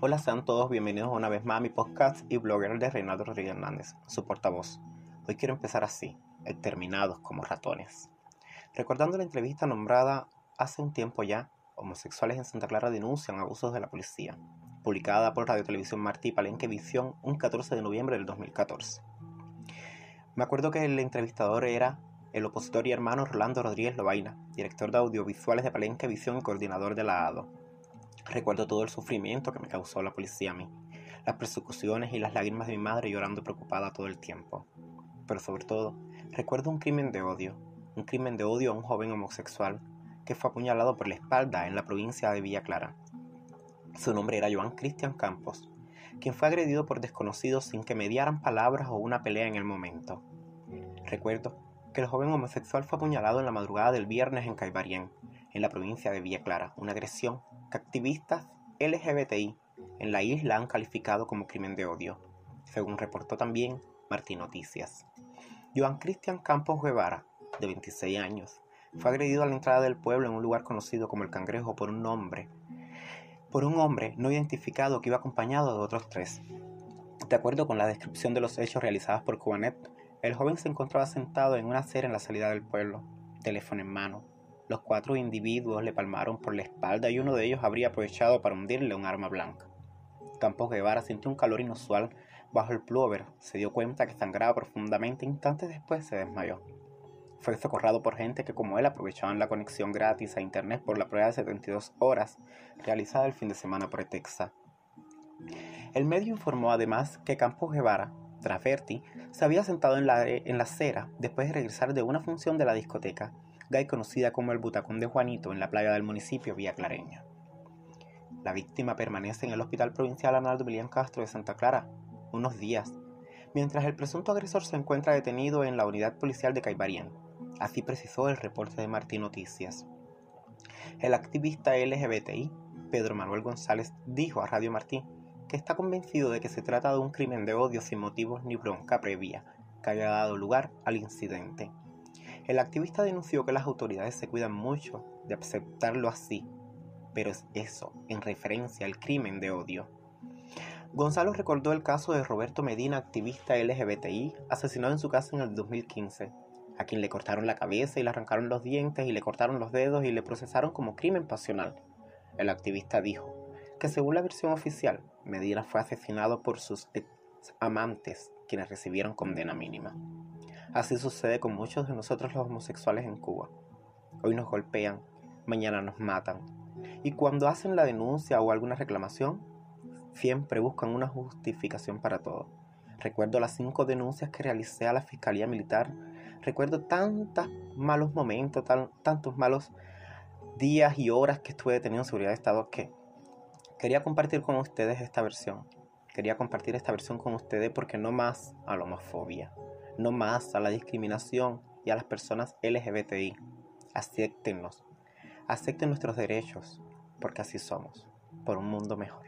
Hola, sean todos bienvenidos una vez más a mi podcast y blogger de Reinaldo Rodríguez Hernández, su portavoz. Hoy quiero empezar así, exterminados como ratones. Recordando la entrevista nombrada hace un tiempo ya, homosexuales en Santa Clara denuncian abusos de la policía, publicada por Radio Televisión Martí Palenque Visión un 14 de noviembre del 2014. Me acuerdo que el entrevistador era el opositor y hermano Rolando Rodríguez Lobaina, director de audiovisuales de Palenque Visión y coordinador de la ADO. Recuerdo todo el sufrimiento que me causó la policía a mí, las persecuciones y las lágrimas de mi madre llorando preocupada todo el tiempo. Pero sobre todo, recuerdo un crimen de odio, un crimen de odio a un joven homosexual que fue apuñalado por la espalda en la provincia de Villa Clara. Su nombre era Joan Cristian Campos, quien fue agredido por desconocidos sin que mediaran palabras o una pelea en el momento. Recuerdo que el joven homosexual fue apuñalado en la madrugada del viernes en Caibarien, en la provincia de Villa Clara, una agresión que activistas LGBTI en la isla han calificado como crimen de odio, según reportó también Martín Noticias. Joan Cristian Campos Guevara, de 26 años, fue agredido a la entrada del pueblo en un lugar conocido como el Cangrejo por un hombre, por un hombre no identificado que iba acompañado de otros tres. De acuerdo con la descripción de los hechos realizados por Cubanet, el joven se encontraba sentado en una acera en la salida del pueblo, teléfono en mano. Los cuatro individuos le palmaron por la espalda y uno de ellos habría aprovechado para hundirle un arma blanca. Campos Guevara sintió un calor inusual bajo el plover, se dio cuenta que sangraba profundamente e instantes después se desmayó. Fue socorrado por gente que como él aprovechaban la conexión gratis a internet por la prueba de 72 horas realizada el fin de semana por Texas. El medio informó además que Campos Guevara Traferti se había sentado en la, en la acera después de regresar de una función de la discoteca, gay conocida como el Butacón de Juanito en la playa del municipio Villa Clareña. La víctima permanece en el Hospital Provincial Arnaldo Milián Castro de Santa Clara unos días, mientras el presunto agresor se encuentra detenido en la unidad policial de Caibarien. Así precisó el reporte de Martín Noticias. El activista LGBTI, Pedro Manuel González, dijo a Radio Martí que está convencido de que se trata de un crimen de odio sin motivos ni bronca previa que haya dado lugar al incidente. El activista denunció que las autoridades se cuidan mucho de aceptarlo así, pero es eso, en referencia al crimen de odio. Gonzalo recordó el caso de Roberto Medina, activista LGBTI, asesinado en su casa en el 2015, a quien le cortaron la cabeza y le arrancaron los dientes y le cortaron los dedos y le procesaron como crimen pasional. El activista dijo que según la versión oficial, Medina fue asesinado por sus amantes, quienes recibieron condena mínima. Así sucede con muchos de nosotros los homosexuales en Cuba. Hoy nos golpean, mañana nos matan. Y cuando hacen la denuncia o alguna reclamación, siempre buscan una justificación para todo. Recuerdo las cinco denuncias que realicé a la Fiscalía Militar. Recuerdo tantos malos momentos, tantos malos días y horas que estuve detenido en seguridad de Estado que quería compartir con ustedes esta versión. Quería compartir esta versión con ustedes porque no más a la homofobia, no más a la discriminación y a las personas LGBTI. Acéptennos, acepten nuestros derechos, porque así somos, por un mundo mejor.